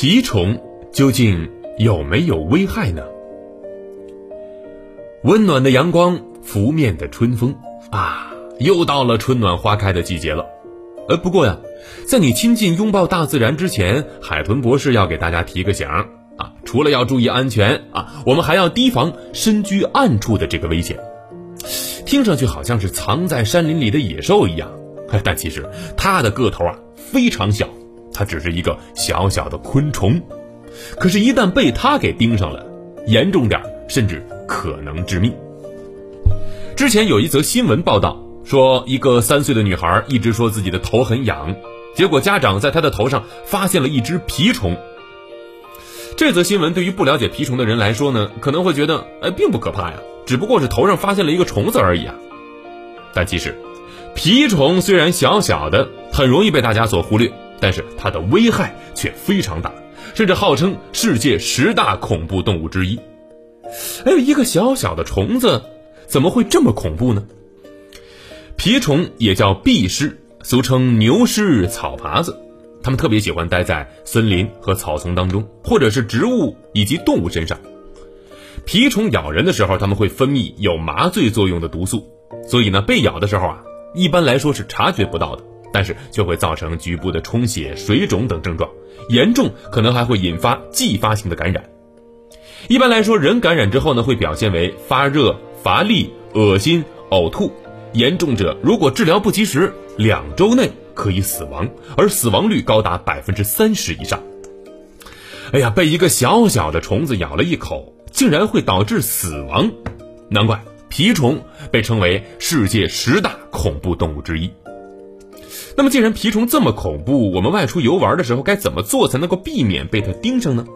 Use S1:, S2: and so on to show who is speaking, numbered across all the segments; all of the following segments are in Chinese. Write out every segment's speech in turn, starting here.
S1: 蜱虫究竟有没有危害呢？温暖的阳光，拂面的春风啊，又到了春暖花开的季节了。呃，不过呀，在你亲近拥抱大自然之前，海豚博士要给大家提个醒啊，除了要注意安全啊，我们还要提防身居暗处的这个危险。听上去好像是藏在山林里的野兽一样，但其实它的个头啊非常小。它只是一个小小的昆虫，可是，一旦被它给盯上了，严重点甚至可能致命。之前有一则新闻报道说，一个三岁的女孩一直说自己的头很痒，结果家长在她的头上发现了一只蜱虫。这则新闻对于不了解蜱虫的人来说呢，可能会觉得，哎，并不可怕呀，只不过是头上发现了一个虫子而已啊。但其实，蜱虫虽然小小的，很容易被大家所忽略。但是它的危害却非常大，甚至号称世界十大恐怖动物之一。哎，一个小小的虫子怎么会这么恐怖呢？蜱虫也叫蜱虱，俗称牛虱、草耙子，它们特别喜欢待在森林和草丛当中，或者是植物以及动物身上。蜱虫咬人的时候，它们会分泌有麻醉作用的毒素，所以呢，被咬的时候啊，一般来说是察觉不到的。但是却会造成局部的充血、水肿等症状，严重可能还会引发继发性的感染。一般来说，人感染之后呢，会表现为发热、乏力、恶心、呕吐，严重者如果治疗不及时，两周内可以死亡，而死亡率高达百分之三十以上。哎呀，被一个小小的虫子咬了一口，竟然会导致死亡，难怪蜱虫被称为世界十大恐怖动物之一。那么，既然蜱虫这么恐怖，我们外出游玩的时候该怎么做才能够避免被它盯上呢？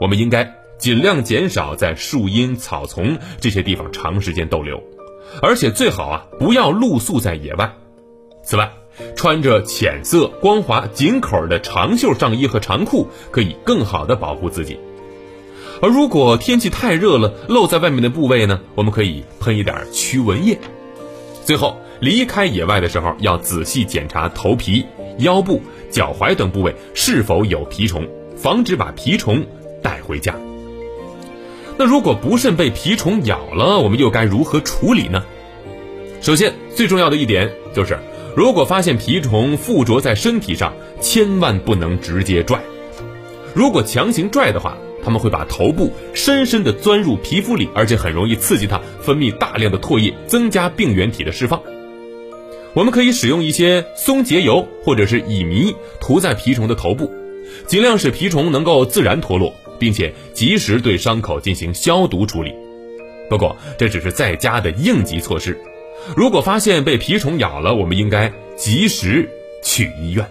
S1: 我们应该尽量减少在树荫、草丛这些地方长时间逗留，而且最好啊不要露宿在野外。此外，穿着浅色、光滑、紧口的长袖上衣和长裤可以更好的保护自己。而如果天气太热了，露在外面的部位呢，我们可以喷一点驱蚊液。最后。离开野外的时候，要仔细检查头皮、腰部、脚踝等部位是否有蜱虫，防止把蜱虫带回家。那如果不慎被蜱虫咬了，我们又该如何处理呢？首先，最重要的一点就是，如果发现蜱虫附着在身体上，千万不能直接拽。如果强行拽的话，他们会把头部深深地钻入皮肤里，而且很容易刺激它分泌大量的唾液，增加病原体的释放。我们可以使用一些松节油或者是乙醚涂在蜱虫的头部，尽量使蜱虫能够自然脱落，并且及时对伤口进行消毒处理。不过这只是在家的应急措施，如果发现被蜱虫咬了，我们应该及时去医院。